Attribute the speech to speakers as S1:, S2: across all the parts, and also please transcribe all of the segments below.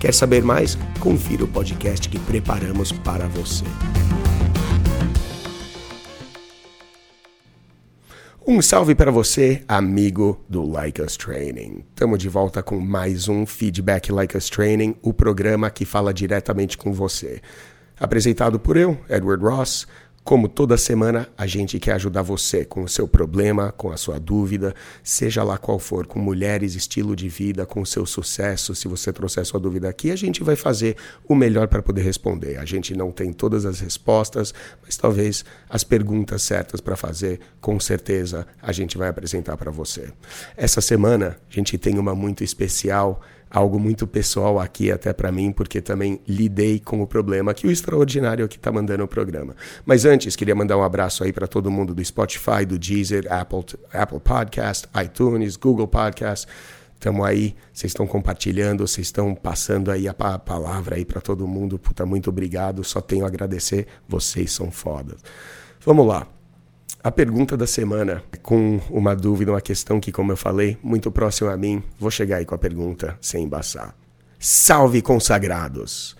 S1: Quer saber mais? Confira o podcast que preparamos para você. Um salve para você, amigo do Like Us Training. Estamos de volta com mais um Feedback Like Us Training, o programa que fala diretamente com você. Apresentado por eu, Edward Ross, como toda semana, a gente quer ajudar você com o seu problema, com a sua dúvida, seja lá qual for, com mulheres, estilo de vida, com o seu sucesso. Se você trouxer sua dúvida aqui, a gente vai fazer o melhor para poder responder. A gente não tem todas as respostas, mas talvez as perguntas certas para fazer, com certeza, a gente vai apresentar para você. Essa semana, a gente tem uma muito especial algo muito pessoal aqui até para mim, porque também lidei com o problema que o extraordinário aqui está mandando o programa. Mas antes, queria mandar um abraço aí para todo mundo do Spotify, do Deezer, Apple, Apple Podcast, iTunes, Google Podcast. Estamos aí, vocês estão compartilhando, vocês estão passando aí a palavra aí para todo mundo. Puta, muito obrigado. Só tenho a agradecer. Vocês são fodas. Vamos lá. A pergunta da semana, com uma dúvida, uma questão que, como eu falei, muito próximo a mim, vou chegar aí com a pergunta sem embaçar. Salve consagrados!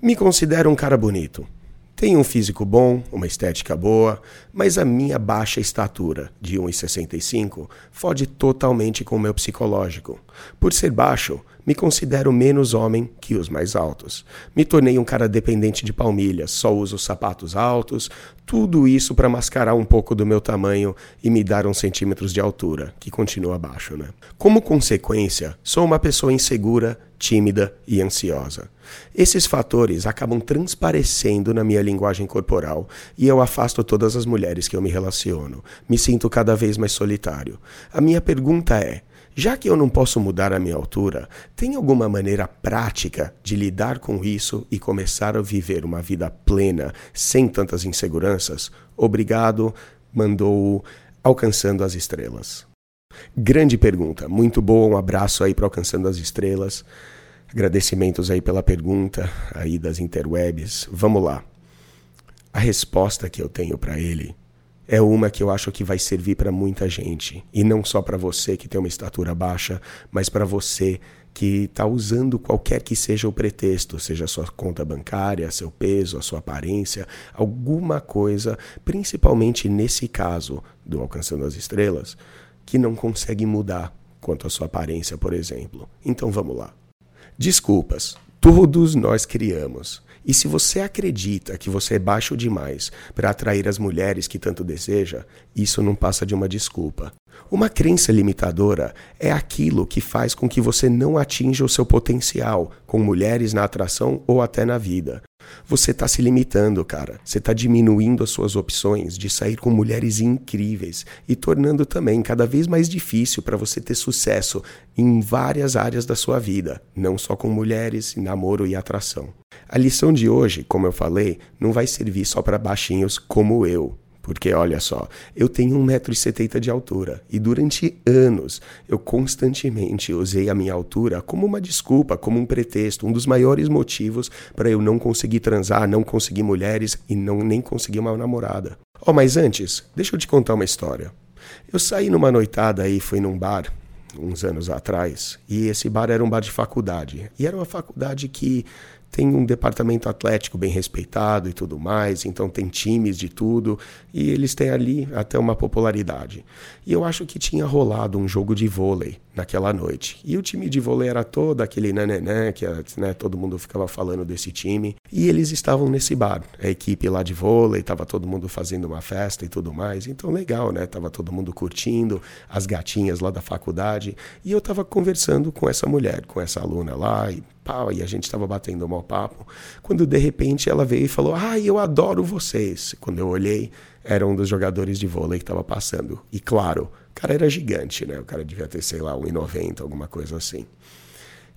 S1: Me considero um cara bonito. Tenho um físico bom, uma estética boa, mas a minha baixa estatura, de 1,65, fode totalmente com o meu psicológico. Por ser baixo, me considero menos homem que os mais altos. Me tornei um cara dependente de palmilhas, só uso sapatos altos, tudo isso para mascarar um pouco do meu tamanho e me dar uns centímetros de altura, que continua baixo, né? Como consequência, sou uma pessoa insegura, tímida e ansiosa. Esses fatores acabam transparecendo na minha linguagem corporal e eu afasto todas as mulheres que eu me relaciono. Me sinto cada vez mais solitário. A minha pergunta é: já que eu não posso mudar a minha altura, tem alguma maneira prática de lidar com isso e começar a viver uma vida plena, sem tantas inseguranças? Obrigado, mandou Alcançando as Estrelas. Grande pergunta, muito boa, um abraço aí para Alcançando as Estrelas. Agradecimentos aí pela pergunta aí das interwebs. Vamos lá. A resposta que eu tenho para ele é uma que eu acho que vai servir para muita gente. E não só para você que tem uma estatura baixa, mas para você que está usando qualquer que seja o pretexto, seja a sua conta bancária, seu peso, a sua aparência, alguma coisa, principalmente nesse caso do Alcançando as Estrelas, que não consegue mudar quanto à sua aparência, por exemplo. Então vamos lá. Desculpas, todos nós criamos. E se você acredita que você é baixo demais para atrair as mulheres que tanto deseja, isso não passa de uma desculpa. Uma crença limitadora é aquilo que faz com que você não atinja o seu potencial com mulheres na atração ou até na vida. Você está se limitando, cara. Você está diminuindo as suas opções de sair com mulheres incríveis e tornando também cada vez mais difícil para você ter sucesso em várias áreas da sua vida, não só com mulheres, namoro e atração. A lição de hoje, como eu falei, não vai servir só para baixinhos como eu, porque olha só, eu tenho 1,70m de altura e durante anos eu constantemente usei a minha altura como uma desculpa, como um pretexto, um dos maiores motivos para eu não conseguir transar, não conseguir mulheres e não nem conseguir uma namorada. Oh, mas antes, deixa eu te contar uma história. Eu saí numa noitada aí, fui num bar uns anos atrás, e esse bar era um bar de faculdade. E era uma faculdade que tem um departamento atlético bem respeitado e tudo mais, então tem times de tudo e eles têm ali até uma popularidade. E eu acho que tinha rolado um jogo de vôlei naquela noite. E o time de vôlei era todo aquele nananã, que né, todo mundo ficava falando desse time. E eles estavam nesse bar. A equipe lá de vôlei, estava todo mundo fazendo uma festa e tudo mais. Então legal, né? Tava todo mundo curtindo, as gatinhas lá da faculdade. E eu tava conversando com essa mulher, com essa aluna lá, e pau, e a gente estava batendo um mau papo, quando de repente ela veio e falou: "Ah, eu adoro vocês". Quando eu olhei, era um dos jogadores de vôlei que estava passando. E claro, o cara era gigante, né? O cara devia ter, sei lá, 1,90, alguma coisa assim.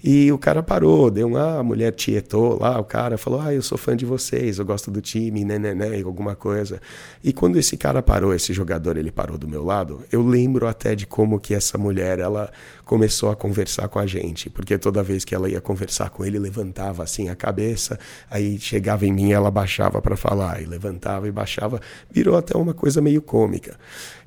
S1: E o cara parou, deu uma a mulher tietou lá, o cara falou: Ah, eu sou fã de vocês, eu gosto do time, né, né, né, alguma coisa. E quando esse cara parou, esse jogador, ele parou do meu lado, eu lembro até de como que essa mulher, ela começou a conversar com a gente, porque toda vez que ela ia conversar com ele, levantava assim a cabeça, aí chegava em mim, ela baixava para falar, e levantava e baixava, virou até uma coisa meio cômica.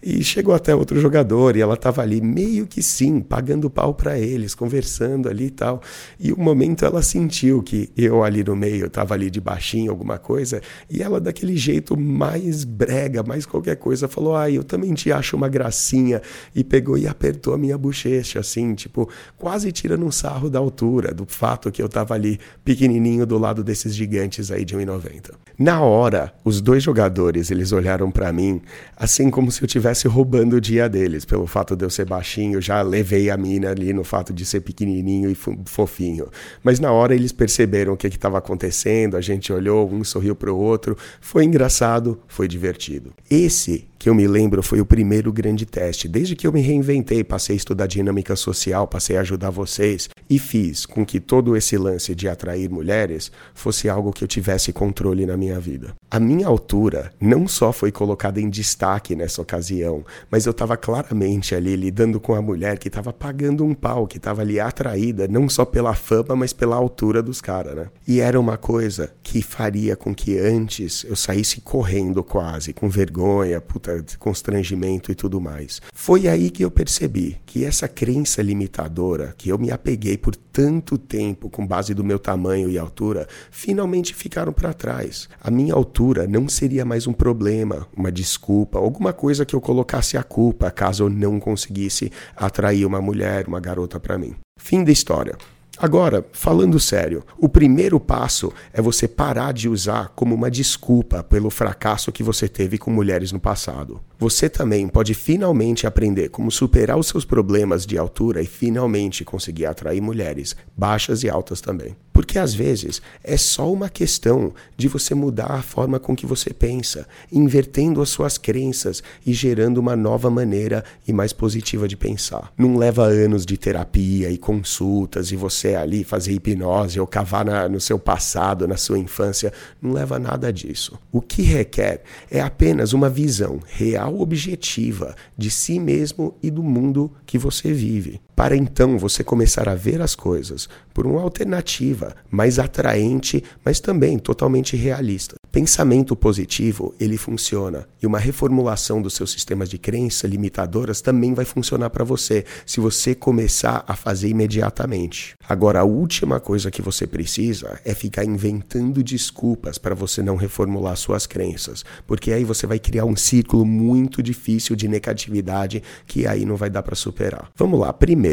S1: E chegou até outro jogador e ela estava ali meio que sim, pagando pau para eles, conversando ali tal. E um momento ela sentiu que eu ali no meio estava ali de baixinho, alguma coisa, e ela daquele jeito mais brega, mais qualquer coisa, falou: "Ai, eu também te acho uma gracinha" e pegou e apertou a minha bochecha assim, tipo, quase tirando um sarro da altura, do fato que eu estava ali pequenininho do lado desses gigantes aí de 1,90. Na hora, os dois jogadores, eles olharam para mim assim como se eu tivesse roubando o dia deles, pelo fato de eu ser baixinho, já levei a mina ali no fato de ser pequenininho e fofinho. Mas na hora eles perceberam o que estava acontecendo, a gente olhou, um sorriu para o outro, foi engraçado, foi divertido. Esse que eu me lembro foi o primeiro grande teste. Desde que eu me reinventei, passei a estudar dinâmica social, passei a ajudar vocês e fiz com que todo esse lance de atrair mulheres fosse algo que eu tivesse controle na minha vida. A minha altura não só foi colocada em destaque nessa ocasião, mas eu estava claramente ali lidando com a mulher que estava pagando um pau, que estava ali atraída não só pela fama, mas pela altura dos caras, né? E era uma coisa que faria com que antes eu saísse correndo quase, com vergonha, puta constrangimento e tudo mais. Foi aí que eu percebi que essa crença limitadora, que eu me apeguei por tanto tempo com base do meu tamanho e altura, finalmente ficaram para trás. A minha altura não seria mais um problema, uma desculpa, alguma coisa que eu colocasse a culpa caso eu não conseguisse atrair uma mulher, uma garota para mim. Fim da história. Agora, falando sério, o primeiro passo é você parar de usar como uma desculpa pelo fracasso que você teve com mulheres no passado. Você também pode finalmente aprender como superar os seus problemas de altura e finalmente conseguir atrair mulheres, baixas e altas também. Porque às vezes é só uma questão de você mudar a forma com que você pensa, invertendo as suas crenças e gerando uma nova maneira e mais positiva de pensar. Não leva anos de terapia e consultas e você ali fazer hipnose ou cavar na, no seu passado, na sua infância. Não leva nada disso. O que requer é apenas uma visão real, objetiva de si mesmo e do mundo que você vive para então você começar a ver as coisas por uma alternativa mais atraente, mas também totalmente realista. Pensamento positivo, ele funciona, e uma reformulação dos seus sistemas de crença limitadoras também vai funcionar para você, se você começar a fazer imediatamente. Agora, a última coisa que você precisa é ficar inventando desculpas para você não reformular suas crenças, porque aí você vai criar um círculo muito difícil de negatividade que aí não vai dar para superar. Vamos lá, primeiro,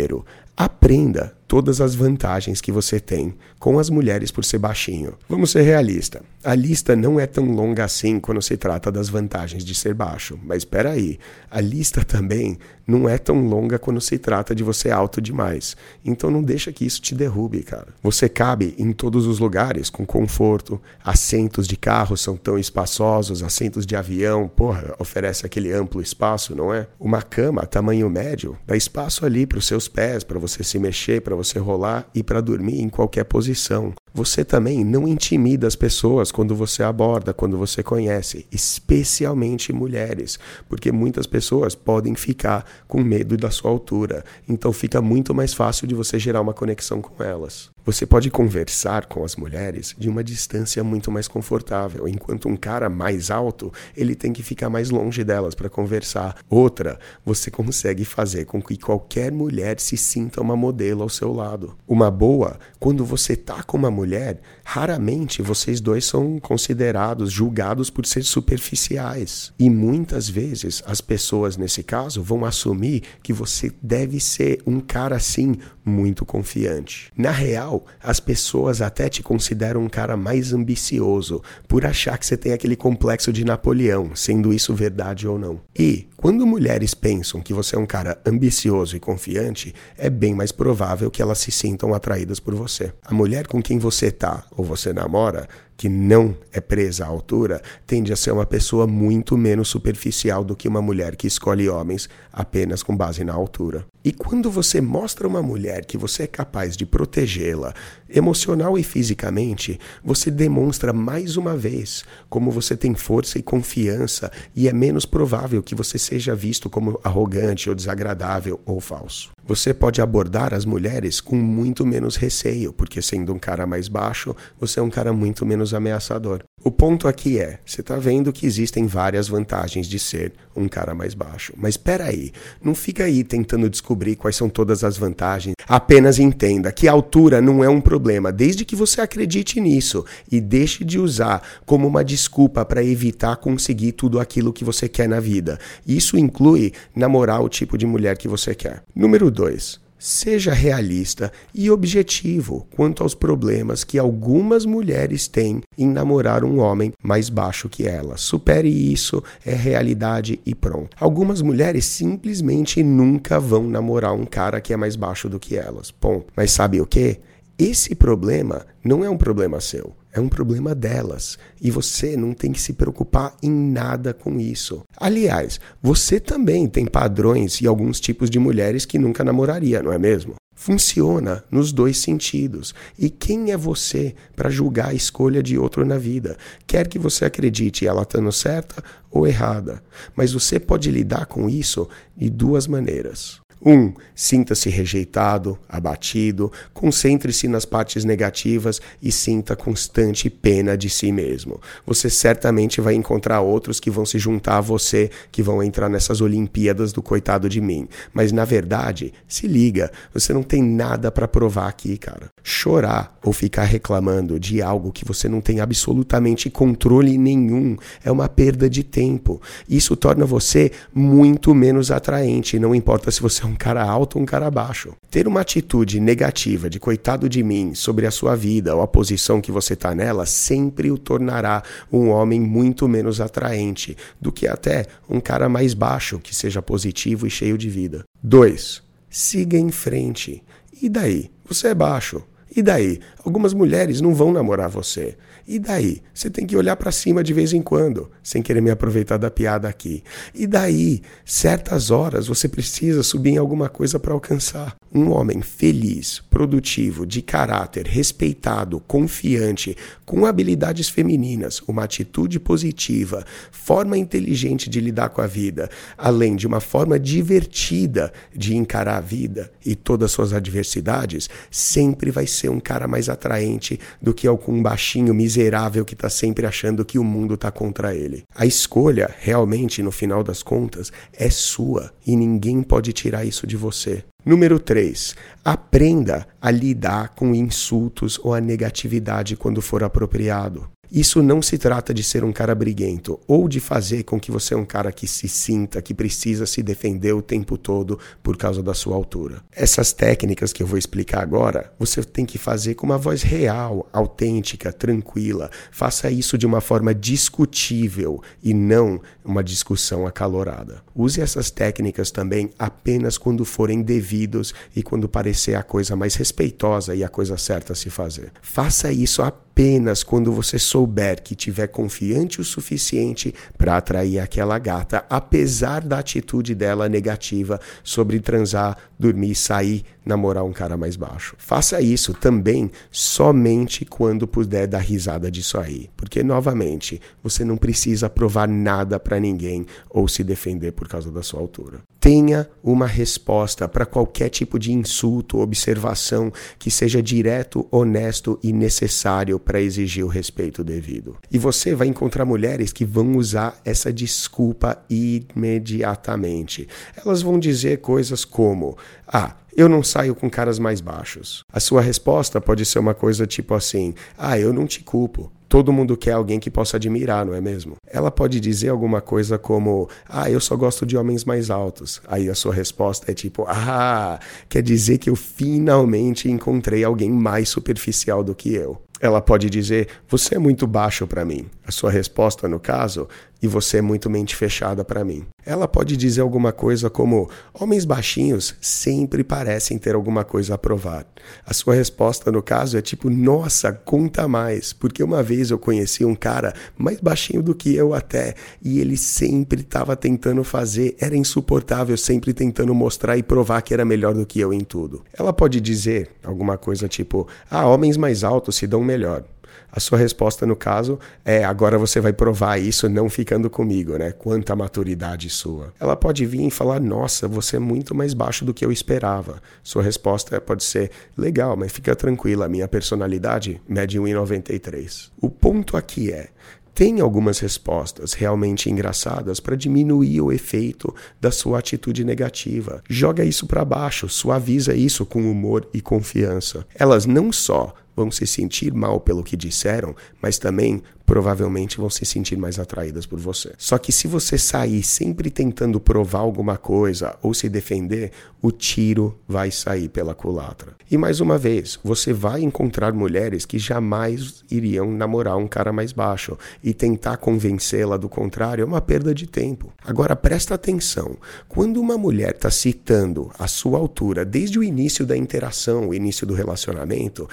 S1: aprenda todas as vantagens que você tem com as mulheres por ser baixinho. Vamos ser realistas. A lista não é tão longa assim quando se trata das vantagens de ser baixo. Mas espera aí, a lista também não é tão longa quando se trata de você alto demais. Então não deixa que isso te derrube, cara. Você cabe em todos os lugares com conforto. Assentos de carro são tão espaçosos, assentos de avião, porra, oferece aquele amplo espaço, não é? Uma cama tamanho médio dá espaço ali para os seus pés, para você se mexer, para você rolar e para dormir em qualquer posição. Você também não intimida as pessoas quando você aborda, quando você conhece, especialmente mulheres, porque muitas pessoas podem ficar com medo da sua altura. Então fica muito mais fácil de você gerar uma conexão com elas. Você pode conversar com as mulheres de uma distância muito mais confortável, enquanto um cara mais alto, ele tem que ficar mais longe delas para conversar. Outra, você consegue fazer com que qualquer mulher se sinta uma modelo ao seu lado. Uma boa, quando você tá com uma mulher, raramente vocês dois são considerados, julgados por ser superficiais. E muitas vezes as pessoas nesse caso vão assumir que você deve ser um cara assim muito confiante. Na real, as pessoas até te consideram um cara mais ambicioso por achar que você tem aquele complexo de Napoleão, sendo isso verdade ou não. E quando mulheres pensam que você é um cara ambicioso e confiante, é bem mais provável que elas se sintam atraídas por você. A mulher com quem você tá ou você namora que não é presa à altura, tende a ser uma pessoa muito menos superficial do que uma mulher que escolhe homens apenas com base na altura. E quando você mostra uma mulher que você é capaz de protegê-la emocional e fisicamente, você demonstra mais uma vez como você tem força e confiança e é menos provável que você seja visto como arrogante ou desagradável ou falso. Você pode abordar as mulheres com muito menos receio, porque sendo um cara mais baixo, você é um cara muito menos ameaçador. O ponto aqui é, você está vendo que existem várias vantagens de ser um cara mais baixo. Mas espera aí, não fica aí tentando descobrir quais são todas as vantagens. Apenas entenda que a altura não é um problema, desde que você acredite nisso e deixe de usar como uma desculpa para evitar conseguir tudo aquilo que você quer na vida. Isso inclui namorar o tipo de mulher que você quer. Número 2. Seja realista e objetivo quanto aos problemas que algumas mulheres têm em namorar um homem mais baixo que elas. Supere isso, é realidade e pronto. Algumas mulheres simplesmente nunca vão namorar um cara que é mais baixo do que elas. Ponto. Mas sabe o que? Esse problema não é um problema seu, é um problema delas. E você não tem que se preocupar em nada com isso. Aliás, você também tem padrões e alguns tipos de mulheres que nunca namoraria, não é mesmo? Funciona nos dois sentidos. E quem é você para julgar a escolha de outro na vida? Quer que você acredite ela estando certa ou errada. Mas você pode lidar com isso de duas maneiras. Um, sinta-se rejeitado, abatido, concentre-se nas partes negativas e sinta constante pena de si mesmo. Você certamente vai encontrar outros que vão se juntar a você, que vão entrar nessas Olimpíadas do coitado de mim. Mas na verdade, se liga, você não tem nada para provar aqui, cara. Chorar ou ficar reclamando de algo que você não tem absolutamente controle nenhum é uma perda de tempo. Isso torna você muito menos atraente, não importa se você um cara alto ou um cara baixo. Ter uma atitude negativa de coitado de mim sobre a sua vida ou a posição que você está nela sempre o tornará um homem muito menos atraente do que até um cara mais baixo que seja positivo e cheio de vida. 2. Siga em frente. E daí? Você é baixo. E daí? Algumas mulheres não vão namorar você. E daí? Você tem que olhar para cima de vez em quando, sem querer me aproveitar da piada aqui. E daí? Certas horas você precisa subir em alguma coisa para alcançar. Um homem feliz, produtivo, de caráter, respeitado, confiante, com habilidades femininas, uma atitude positiva, forma inteligente de lidar com a vida, além de uma forma divertida de encarar a vida e todas suas adversidades, sempre vai ser um cara mais atraente do que algum baixinho miserável que está sempre achando que o mundo está contra ele. A escolha, realmente, no final das contas, é sua e ninguém pode tirar isso de você. Número 3. Aprenda a lidar com insultos ou a negatividade quando for apropriado. Isso não se trata de ser um cara briguento ou de fazer com que você é um cara que se sinta que precisa se defender o tempo todo por causa da sua altura. Essas técnicas que eu vou explicar agora, você tem que fazer com uma voz real, autêntica, tranquila. Faça isso de uma forma discutível e não uma discussão acalorada. Use essas técnicas também apenas quando forem devidos e quando parecer a coisa mais respeitosa e a coisa certa a se fazer. Faça isso apenas apenas quando você souber que tiver confiante o suficiente para atrair aquela gata, apesar da atitude dela negativa sobre transar, dormir, sair, namorar um cara mais baixo. Faça isso também somente quando puder dar risada disso aí, porque novamente, você não precisa provar nada para ninguém ou se defender por causa da sua altura. Tenha uma resposta para qualquer tipo de insulto, observação que seja direto, honesto e necessário para exigir o respeito devido. E você vai encontrar mulheres que vão usar essa desculpa imediatamente. Elas vão dizer coisas como: Ah, eu não saio com caras mais baixos. A sua resposta pode ser uma coisa tipo assim: Ah, eu não te culpo. Todo mundo quer alguém que possa admirar, não é mesmo? Ela pode dizer alguma coisa como: Ah, eu só gosto de homens mais altos. Aí a sua resposta é tipo: Ah, quer dizer que eu finalmente encontrei alguém mais superficial do que eu. Ela pode dizer: Você é muito baixo para mim. A sua resposta, no caso, e você é muito mente fechada para mim. Ela pode dizer alguma coisa como: homens baixinhos sempre parecem ter alguma coisa a provar. A sua resposta, no caso, é tipo: nossa, conta mais, porque uma vez eu conheci um cara mais baixinho do que eu até, e ele sempre estava tentando fazer, era insuportável, sempre tentando mostrar e provar que era melhor do que eu em tudo. Ela pode dizer alguma coisa tipo: ah, homens mais altos se dão melhor. A sua resposta, no caso, é agora você vai provar isso não ficando comigo, né? Quanta maturidade sua. Ela pode vir e falar: Nossa, você é muito mais baixo do que eu esperava. Sua resposta pode ser: Legal, mas fica tranquila, minha personalidade mede 1,93. O ponto aqui é: tem algumas respostas realmente engraçadas para diminuir o efeito da sua atitude negativa. Joga isso para baixo, suaviza isso com humor e confiança. Elas não só vão se sentir mal pelo que disseram, mas também provavelmente vão se sentir mais atraídas por você. Só que se você sair sempre tentando provar alguma coisa ou se defender, o tiro vai sair pela culatra. E mais uma vez, você vai encontrar mulheres que jamais iriam namorar um cara mais baixo e tentar convencê-la do contrário é uma perda de tempo. Agora presta atenção, quando uma mulher está citando a sua altura desde o início da interação, o início do relacionamento,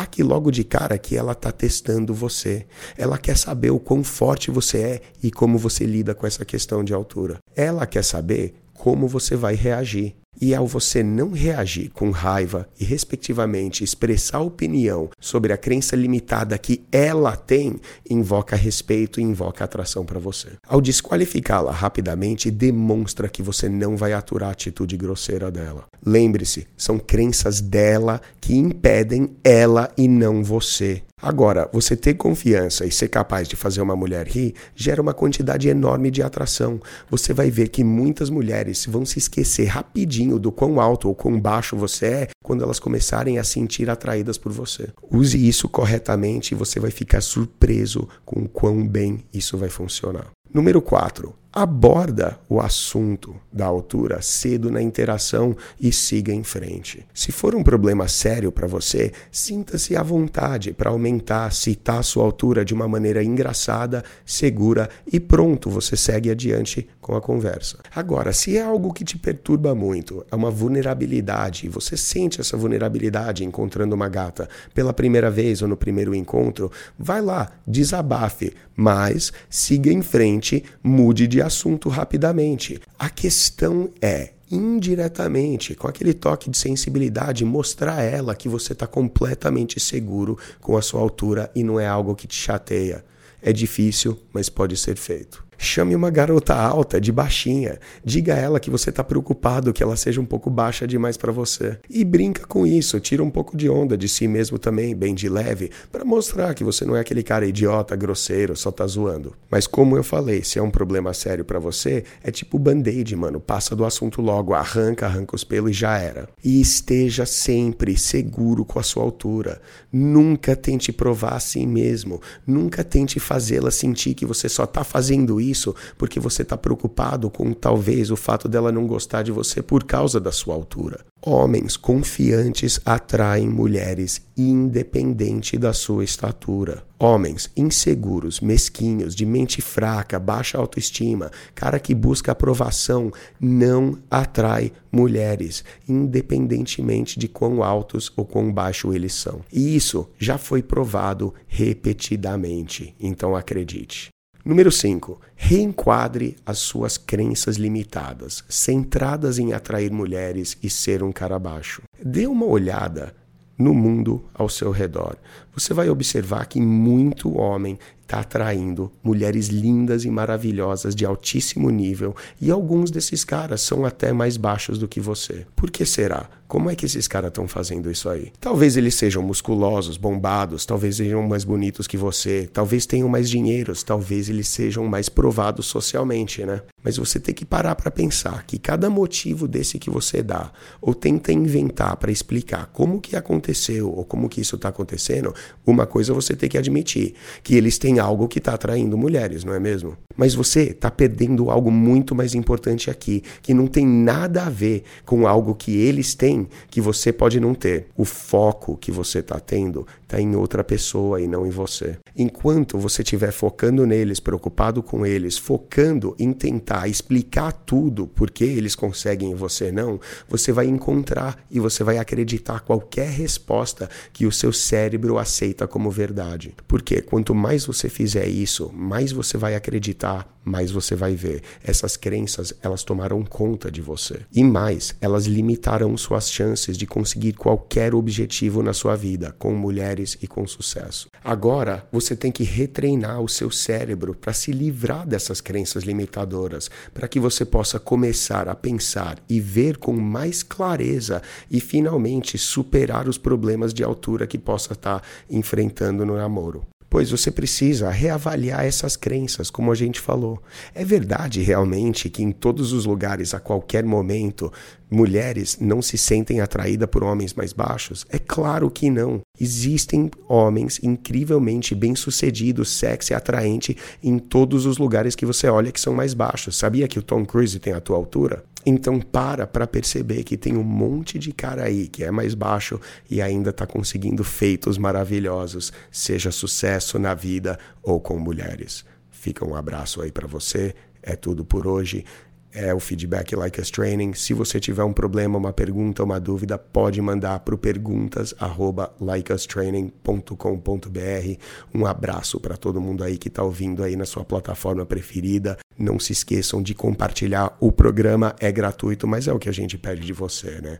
S1: saque logo de cara que ela está testando você. Ela quer saber o quão forte você é e como você lida com essa questão de altura. Ela quer saber como você vai reagir. E ao você não reagir com raiva e, respectivamente, expressar opinião sobre a crença limitada que ela tem, invoca respeito e invoca atração para você. Ao desqualificá-la rapidamente, demonstra que você não vai aturar a atitude grosseira dela. Lembre-se, são crenças dela que impedem ela e não você. Agora, você ter confiança e ser capaz de fazer uma mulher rir gera uma quantidade enorme de atração. Você vai ver que muitas mulheres vão se esquecer rapidinho do quão alto ou quão baixo você é quando elas começarem a sentir atraídas por você. Use isso corretamente e você vai ficar surpreso com o quão bem isso vai funcionar. Número 4 aborda o assunto da altura cedo na interação e siga em frente. Se for um problema sério para você, sinta-se à vontade para aumentar, citar sua altura de uma maneira engraçada, segura e pronto, você segue adiante com a conversa. Agora, se é algo que te perturba muito, é uma vulnerabilidade e você sente essa vulnerabilidade encontrando uma gata pela primeira vez ou no primeiro encontro, vai lá, desabafe, mas siga em frente, mude de assunto rapidamente. A questão é indiretamente, com aquele toque de sensibilidade, mostrar a ela que você está completamente seguro com a sua altura e não é algo que te chateia. É difícil, mas pode ser feito. Chame uma garota alta, de baixinha. Diga a ela que você está preocupado que ela seja um pouco baixa demais para você. E brinca com isso, tira um pouco de onda de si mesmo também, bem de leve, para mostrar que você não é aquele cara idiota, grosseiro, só tá zoando. Mas como eu falei, se é um problema sério para você, é tipo band-aid, mano. Passa do assunto logo, arranca, arranca os pelos e já era. E esteja sempre seguro com a sua altura. Nunca tente provar a si mesmo. Nunca tente fazê-la sentir que você só tá fazendo isso isso porque você está preocupado com talvez o fato dela não gostar de você por causa da sua altura. Homens confiantes atraem mulheres independente da sua estatura. Homens inseguros, mesquinhos, de mente fraca, baixa autoestima, cara que busca aprovação, não atrai mulheres, independentemente de quão altos ou quão baixo eles são. E isso já foi provado repetidamente, então acredite. Número 5. Reenquadre as suas crenças limitadas, centradas em atrair mulheres e ser um cara baixo. Dê uma olhada no mundo ao seu redor. Você vai observar que muito homem está atraindo mulheres lindas e maravilhosas de altíssimo nível e alguns desses caras são até mais baixos do que você. Por que será? Como é que esses caras estão fazendo isso aí? Talvez eles sejam musculosos, bombados, talvez sejam mais bonitos que você, talvez tenham mais dinheiros, talvez eles sejam mais provados socialmente, né? Mas você tem que parar para pensar que cada motivo desse que você dá ou tenta inventar para explicar como que aconteceu ou como que isso está acontecendo, uma coisa você tem que admitir, que eles têm algo que está atraindo mulheres, não é mesmo? Mas você está perdendo algo muito mais importante aqui, que não tem nada a ver com algo que eles têm que você pode não ter. O foco que você está tendo está em outra pessoa e não em você. Enquanto você estiver focando neles, preocupado com eles, focando em tentar explicar tudo porque eles conseguem e você não, você vai encontrar e você vai acreditar qualquer resposta que o seu cérebro aceita como verdade. Porque quanto mais você fizer isso, mais você vai acreditar, mais você vai ver. Essas crenças, elas tomaram conta de você. E mais, elas limitaram suas chances de conseguir qualquer objetivo na sua vida, com mulheres e com sucesso. Agora, você tem que retreinar o seu cérebro para se livrar dessas crenças limitadoras, para que você possa começar a pensar e ver com mais clareza e finalmente superar os problemas de altura que possa estar enfrentando no namoro pois você precisa reavaliar essas crenças, como a gente falou. É verdade realmente que em todos os lugares, a qualquer momento, mulheres não se sentem atraídas por homens mais baixos? É claro que não. Existem homens incrivelmente bem-sucedidos, sexy, atraente em todos os lugares que você olha que são mais baixos. Sabia que o Tom Cruise tem a tua altura? Então para para perceber que tem um monte de cara aí que é mais baixo e ainda está conseguindo feitos maravilhosos, seja sucesso na vida ou com mulheres. Fica um abraço aí para você. É tudo por hoje é o feedback Like Us Training. Se você tiver um problema, uma pergunta, uma dúvida, pode mandar para o perguntas@likeustraining.com.br. Um abraço para todo mundo aí que está ouvindo aí na sua plataforma preferida. Não se esqueçam de compartilhar. O programa é gratuito, mas é o que a gente pede de você, né?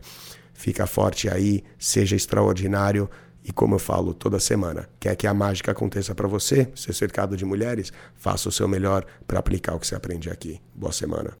S1: Fica forte aí, seja extraordinário. E como eu falo toda semana, quer que a mágica aconteça para você, ser cercado de mulheres? Faça o seu melhor para aplicar o que você aprende aqui. Boa semana.